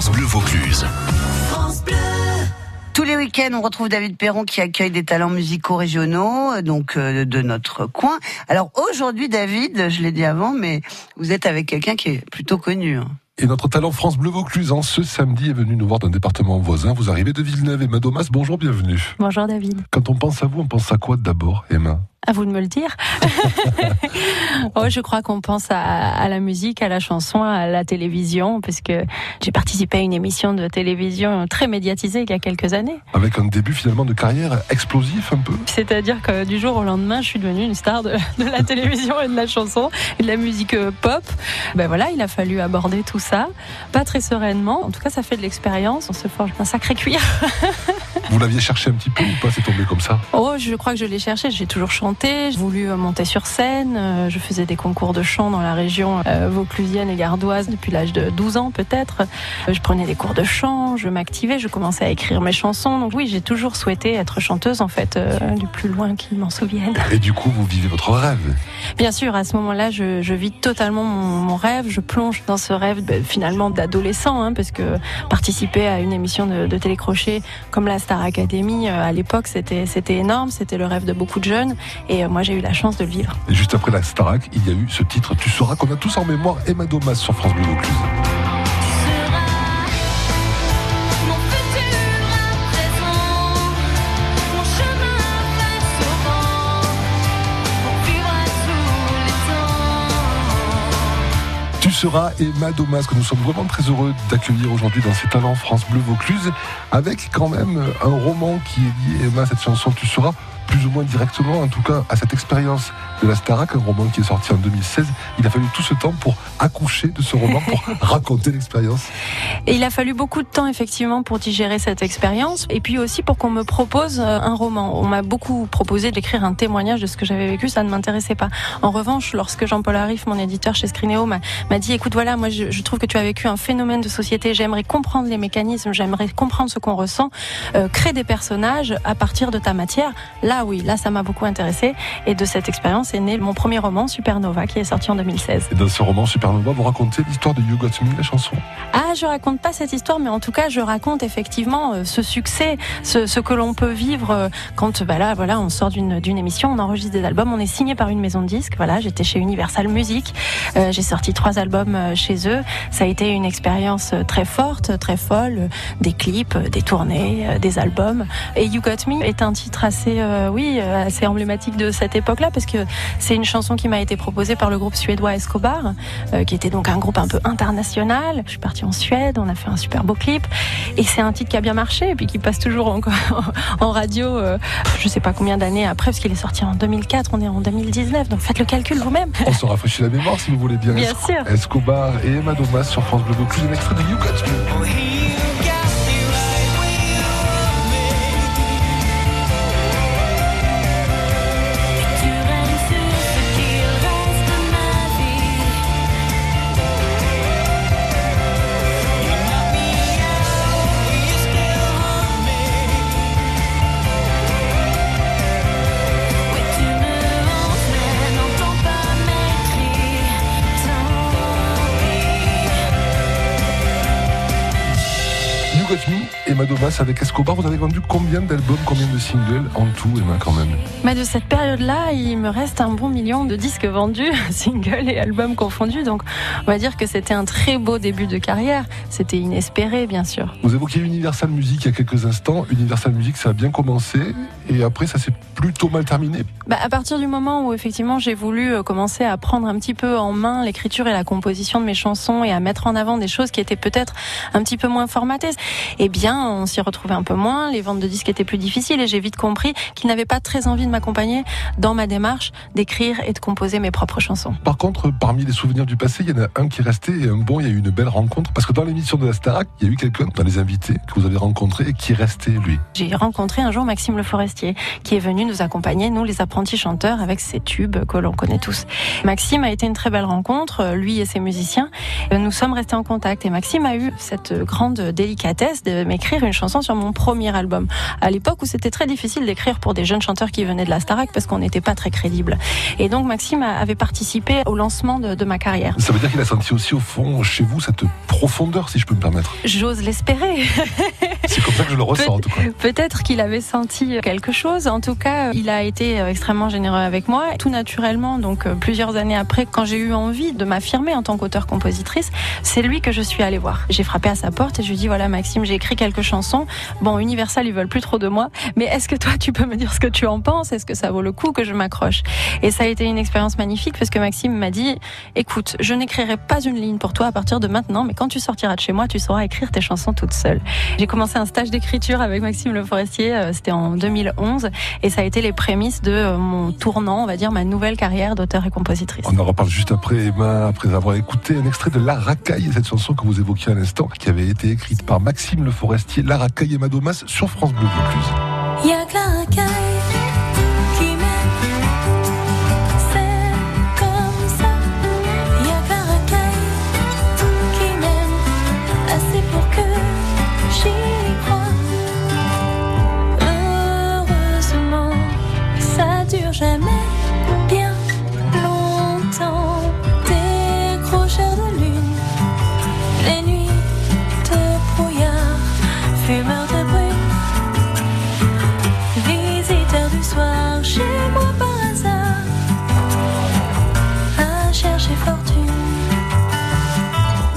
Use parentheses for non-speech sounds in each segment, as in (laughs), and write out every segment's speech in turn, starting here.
France Bleu Vaucluse. Tous les week-ends, on retrouve David Perron qui accueille des talents musicaux régionaux, euh, donc euh, de notre coin. Alors aujourd'hui, David, je l'ai dit avant, mais vous êtes avec quelqu'un qui est plutôt connu. hein. Et notre talent France Bleu Vaucluse, en ce samedi, est venu nous voir d'un département voisin. Vous arrivez de Villeneuve. Emma Domas, bonjour, bienvenue. Bonjour David. Quand on pense à vous, on pense à quoi d'abord, Emma? À vous de me le dire. (laughs) oh, je crois qu'on pense à, à, la musique, à la chanson, à la télévision, parce que j'ai participé à une émission de télévision très médiatisée il y a quelques années. Avec un début finalement de carrière explosif un peu C'est-à-dire que du jour au lendemain, je suis devenue une star de, de la télévision et de la chanson et de la musique pop. Ben voilà, il a fallu aborder tout ça, pas très sereinement. En tout cas, ça fait de l'expérience. On se forge un sacré cuir. Vous l'aviez cherché un petit peu ou pas? C'est tombé comme ça? Oh, je crois que je l'ai cherché. J'ai toujours chanté. J'ai voulu monter sur scène. Euh, Je faisais des concours de chant dans la région euh, vauclusienne et gardoise depuis l'âge de 12 ans peut-être. Euh, Je prenais des cours de chant. Je m'activais. Je commençais à écrire mes chansons. Donc oui, j'ai toujours souhaité être chanteuse en fait, euh, du plus loin qu'ils m'en souviennent. Et du coup, vous vivez votre rêve? Bien sûr, à ce moment-là, je, je vis totalement mon, mon rêve. Je plonge dans ce rêve ben, finalement d'adolescent, hein, parce que participer à une émission de, de télécrochet comme la Star Academy euh, à l'époque, c'était c'était énorme. C'était le rêve de beaucoup de jeunes. Et euh, moi, j'ai eu la chance de le vivre. Et juste après la Starac, il y a eu ce titre Tu sauras qu'on a tous en mémoire Emma Domas sur France Bleu Vaucluse. Seras Emma Domas, que nous sommes vraiment très heureux d'accueillir aujourd'hui dans ces talents France Bleu Vaucluse, avec quand même un roman qui est lié, Emma, cette chanson Tu seras, plus ou moins directement, en tout cas, à cette expérience de la Starac, un roman qui est sorti en 2016. Il a fallu tout ce temps pour accoucher de ce roman, pour (laughs) raconter l'expérience. Et il a fallu beaucoup de temps effectivement pour digérer cette expérience et puis aussi pour qu'on me propose euh, un roman. On m'a beaucoup proposé d'écrire un témoignage de ce que j'avais vécu, ça ne m'intéressait pas. En revanche, lorsque Jean-Paul Arif, mon éditeur chez Scrineo, m'a dit écoute voilà, moi je, je trouve que tu as vécu un phénomène de société, j'aimerais comprendre les mécanismes, j'aimerais comprendre ce qu'on ressent, euh, crée des personnages à partir de ta matière. Là oui, là ça m'a beaucoup intéressé et de cette expérience est né mon premier roman Supernova qui est sorti en 2016. Et dans ce roman Supernova, vous racontez l'histoire de You Got Me, la chanson. Ah, je raconte pas cette histoire, mais en tout cas, je raconte effectivement euh, ce succès, ce, que l'on peut vivre euh, quand, bah là, voilà, on sort d'une émission, on enregistre des albums, on est signé par une maison de disques. Voilà, j'étais chez Universal Music, euh, j'ai sorti trois albums chez eux. Ça a été une expérience très forte, très folle, des clips, des tournées, des albums. Et You Got Me est un titre assez, oui, assez emblématique de cette époque-là, parce que c'est une chanson qui m'a été proposée par le groupe suédois Escobar, qui était donc un groupe un peu international. Je suis partie en Suède, on a fait un super beau clip, et c'est un titre qui a bien marché, et puis qui passe toujours encore (laughs) en radio, euh, je sais pas combien d'années après, parce qu'il est sorti en 2004, on est en 2019, donc faites le calcul vous-même. On se rafraîchit la mémoire si vous voulez bien. Bien Esco- sûr. Escobar et Emma Domas sur France Bleu Vaucluse, un extrait de You Got Avec Escobar. Vous avez vendu combien d'albums, combien de singles en tout, Emma, quand même Mais de cette période-là, il me reste un bon million de disques vendus, (laughs) singles et albums confondus, donc on va dire que c'était un très beau début de carrière. C'était inespéré, bien sûr. Vous évoquiez Universal Music il y a quelques instants. Universal Music, ça a bien commencé et après, ça s'est plutôt mal terminé. Bah, à partir du moment où effectivement j'ai voulu euh, commencer à prendre un petit peu en main l'écriture et la composition de mes chansons et à mettre en avant des choses qui étaient peut-être un petit peu moins formatées, eh bien on s'y retrouvait un peu moins, les ventes de disques étaient plus difficiles et j'ai vite compris qu'ils n'avaient pas très envie de m'accompagner dans ma démarche d'écrire et de composer mes propres chansons. Par contre, parmi les souvenirs du passé, il y en a un qui est resté et un bon, il y a eu une belle rencontre. Parce que dans l'émission de la Starac, il y a eu quelqu'un dans les invités que vous avez rencontré et qui est resté, lui. J'ai rencontré un jour Maxime Le Forestier qui est venu nous accompagner, nous les apprentis chanteurs, avec ces tubes que l'on connaît tous. Maxime a été une très belle rencontre, lui et ses musiciens. Nous sommes restés en contact et Maxime a eu cette grande délicatesse de m'écrire une chanson sur mon premier album. À l'époque où c'était très difficile d'écrire pour des jeunes chanteurs qui venaient de la Starac parce qu'on n'était pas très crédible. Et donc Maxime avait participé au lancement de, de ma carrière. Ça veut dire qu'il a senti aussi au fond chez vous cette profondeur, si je peux me permettre. J'ose l'espérer. (laughs) C'est comme ça que je le ressens en tout cas. Peut-être qu'il avait senti quelque chose. En tout cas, il a été euh, extrêmement généreux avec moi. Tout naturellement, donc euh, plusieurs années après, quand j'ai eu envie de m'affirmer en tant qu'auteur-compositrice, c'est lui que je suis allée voir. J'ai frappé à sa porte et je lui ai dit voilà Maxime, j'ai écrit quelques chansons. Bon, Universal, ils veulent plus trop de moi, mais est-ce que toi, tu peux me dire ce que tu en penses? Est-ce que ça vaut le coup que je m'accroche? Et ça a été une expérience magnifique parce que Maxime m'a dit écoute, je n'écrirai pas une ligne pour toi à partir de maintenant, mais quand tu sortiras de chez moi, tu sauras écrire tes chansons toute seule. J'ai commencé un stage d'écriture avec Maxime Le Forestier, euh, c'était en 2011, et ça a été les prémices de euh, mon tournant, on va dire, ma nouvelle carrière d'auteur et compositrice. On en reparle juste après, Emma, après avoir écouté un extrait de La Racaille, cette chanson que vous évoquiez à l'instant, qui avait été écrite par Maxime Le Forestier, Racaille et Madomas sur France Bleu Vaucluse.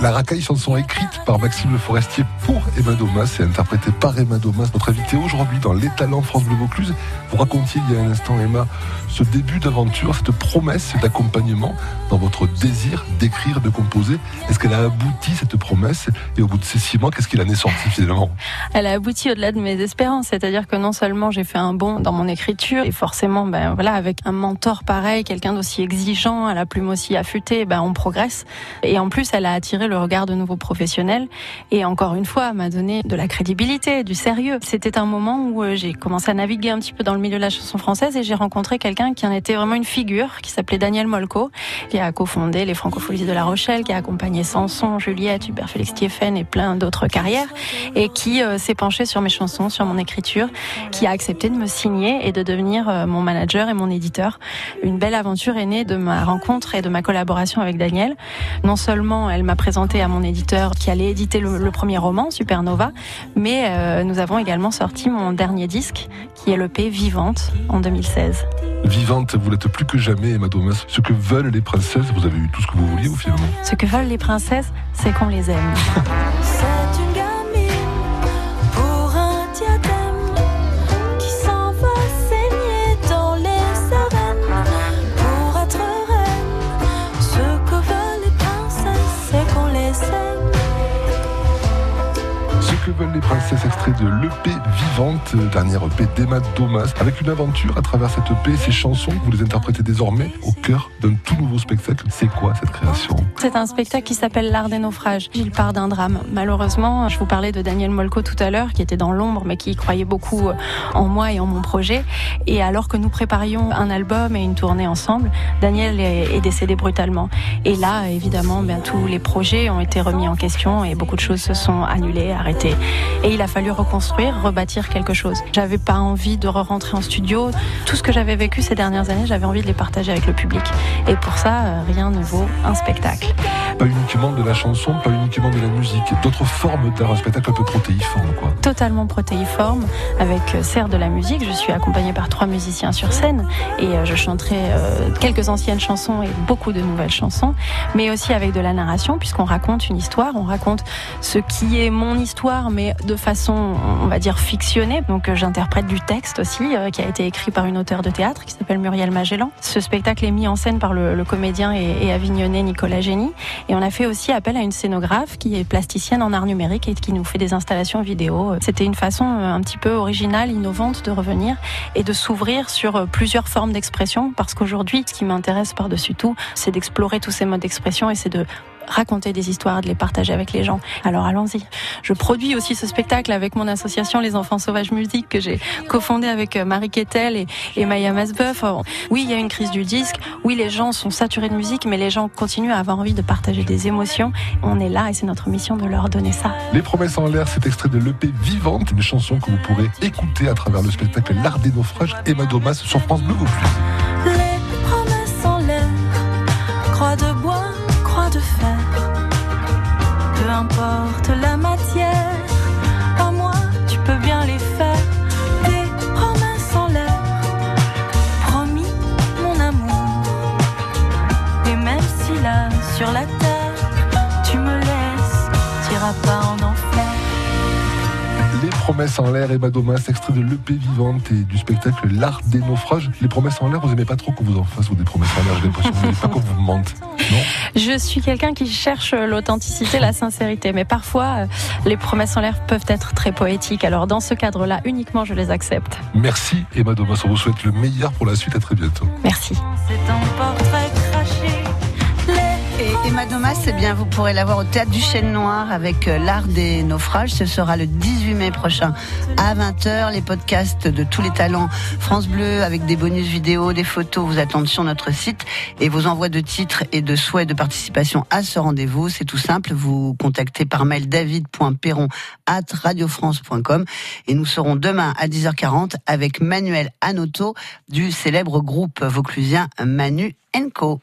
La Racaille, chanson écrite par Maxime Le Forestier Emma Domas et interprétée par Emma Domas, notre invitée aujourd'hui dans Les Talents France Bleu Vaucluse. Vous racontiez il y a un instant, Emma, ce début d'aventure, cette promesse d'accompagnement dans votre désir d'écrire, de composer. Est-ce qu'elle a abouti, cette promesse? Et au bout de ces six mois, qu'est-ce qu'il en est sorti finalement? Elle a abouti au-delà de mes espérances, c'est-à-dire que non seulement j'ai fait un bond dans mon écriture, et forcément, ben voilà, avec un mentor pareil, quelqu'un d'aussi exigeant, à la plume aussi affûtée, ben on progresse. Et en plus, elle a attiré le regard de nouveaux professionnels, et encore une fois, m'a donné de la crédibilité, du sérieux. C'était un moment où euh, j'ai commencé à naviguer un petit peu dans le milieu de la chanson française, et j'ai rencontré quelqu'un qui en était vraiment une figure, qui s'appelait Daniel Molko, qui a cofondé les Francopholies de La Rochelle, qui a accompagné Sanson, Juliette, Hubert Félix Thieffen et plein d'autres carrières, et qui euh, s'est penché sur mes chansons, sur mon écriture, qui a accepté de me signer et de devenir euh, mon manager et mon éditeur. Une belle aventure est née de ma rencontre et de ma collaboration avec Daniel. Non seulement elle m'a présenté à mon éditeur qui allait éditer le, le premier roman, Supernova, mais euh, nous avons également sorti mon dernier disque, qui est l'EP Vivante, en 2016. Vivante, vous l'êtes plus que jamais, Emma Domas. Ce que veulent les princesses, vous avez eu tout ce que vous vouliez, ou finalement Ce que veulent les princesses, c'est qu'on les aime. (laughs) que veulent les princesses, extrait de l'EP Vivante, euh, dernière EP d'Emma Domas, avec une aventure à travers cette EP ces chansons vous les interprétez désormais au cœur d'un tout nouveau spectacle. C'est quoi cette création? C'est un spectacle qui s'appelle L'Art des naufrages. Il part d'un drame. Malheureusement, je vous parlais de Daniel Molko tout à l'heure, qui était dans l'ombre, mais qui croyait beaucoup en moi et en mon projet. Et alors que nous préparions un album et une tournée ensemble, Daniel est décédé brutalement. Et là, évidemment, bien, tous les projets ont été remis en question et beaucoup de choses se sont annulées, arrêtées. Et il a fallu reconstruire, rebâtir quelque chose. J'avais pas envie de re-rentrer en studio. Tout ce que j'avais vécu ces dernières années, j'avais envie de les partager avec le public. Et pour ça, euh, rien ne vaut un spectacle. Pas uniquement de la chanson, pas uniquement de la musique, d'autres formes d'art, un spectacle un peu protéiforme, quoi. totalement protéiforme, avec euh, certes de la musique. Je suis accompagnée par trois musiciens sur scène et euh, je chanterai euh, quelques anciennes chansons et beaucoup de nouvelles chansons, mais aussi avec de la narration, puisqu'on raconte une histoire, on raconte ce qui est mon histoire, mais de façon, on va dire, fictionnée. Donc j'interprète du texte aussi, qui a été écrit par une auteure de théâtre qui s'appelle Muriel Magellan. Ce spectacle est mis en scène par le, le comédien et, et avignonnais Nicolas Génie. Et on a fait aussi appel à une scénographe qui est plasticienne en art numérique et qui nous fait des installations vidéo. C'était une façon euh, un petit peu originale, innovante de revenir et de s'ouvrir sur euh, plusieurs formes d'expression parce qu'aujourd'hui, ce qui m'intéresse par-dessus tout, c'est d'explorer tous ces modes d'expression et c'est de raconter des histoires, de les partager avec les gens. Alors allons-y. Je produis aussi ce spectacle avec mon association Les Enfants Sauvages Musique que j'ai cofondé avec euh, Marie Kettel et, Maya Masbeuf. Oui, il y a une crise du disque. Oui, les gens sont saturés de musique, mais les gens continuent à avoir envie de partager des émotions. On est là et c'est notre mission de leur donner ça. Les promesses en l'air, c'est extrait de l'EP Vivante, une chanson que vous pourrez écouter à travers le spectacle L'Art des naufrages Emma Domas sur France Bleu Vaucluse. Peu importe la matière, à moi tu peux bien les faire. Des promesses en l'air, promis mon amour. Et même si là sur la terre, tu me laisses, t'iras pas en enfer. Les promesses en l'air, Emma Domas, extrait de l'EP Vivante et du spectacle L'Art des naufrages. Les promesses en l'air, vous aimez pas trop qu'on vous en fasse ou des promesses en l'air, j'ai l'impression. Vous pas qu'on vous mente. Non Je suis quelqu'un qui cherche l'authenticité, la sincérité, mais parfois euh, les promesses en l'air peuvent être très poétiques. Alors dans ce cadre-là, uniquement je les accepte. Merci Emma Domas, on vous souhaite le meilleur pour la suite, à très bientôt. Merci. C'est un portrait Emma Domas, eh bien, vous pourrez la voir au Théâtre du Chêne Noir avec euh, l'art des naufrages. Ce sera le 18 mai prochain à 20h. Les podcasts de tous les talents France Bleu avec des bonus vidéo, des photos vous attendent sur notre site et vos envois de titres et de souhaits de participation à ce rendez-vous. C'est tout simple. Vous contactez par mail david.perron at radiofrance.com et nous serons demain à 10h40 avec Manuel Anoto du célèbre groupe vauclusien Manu Co.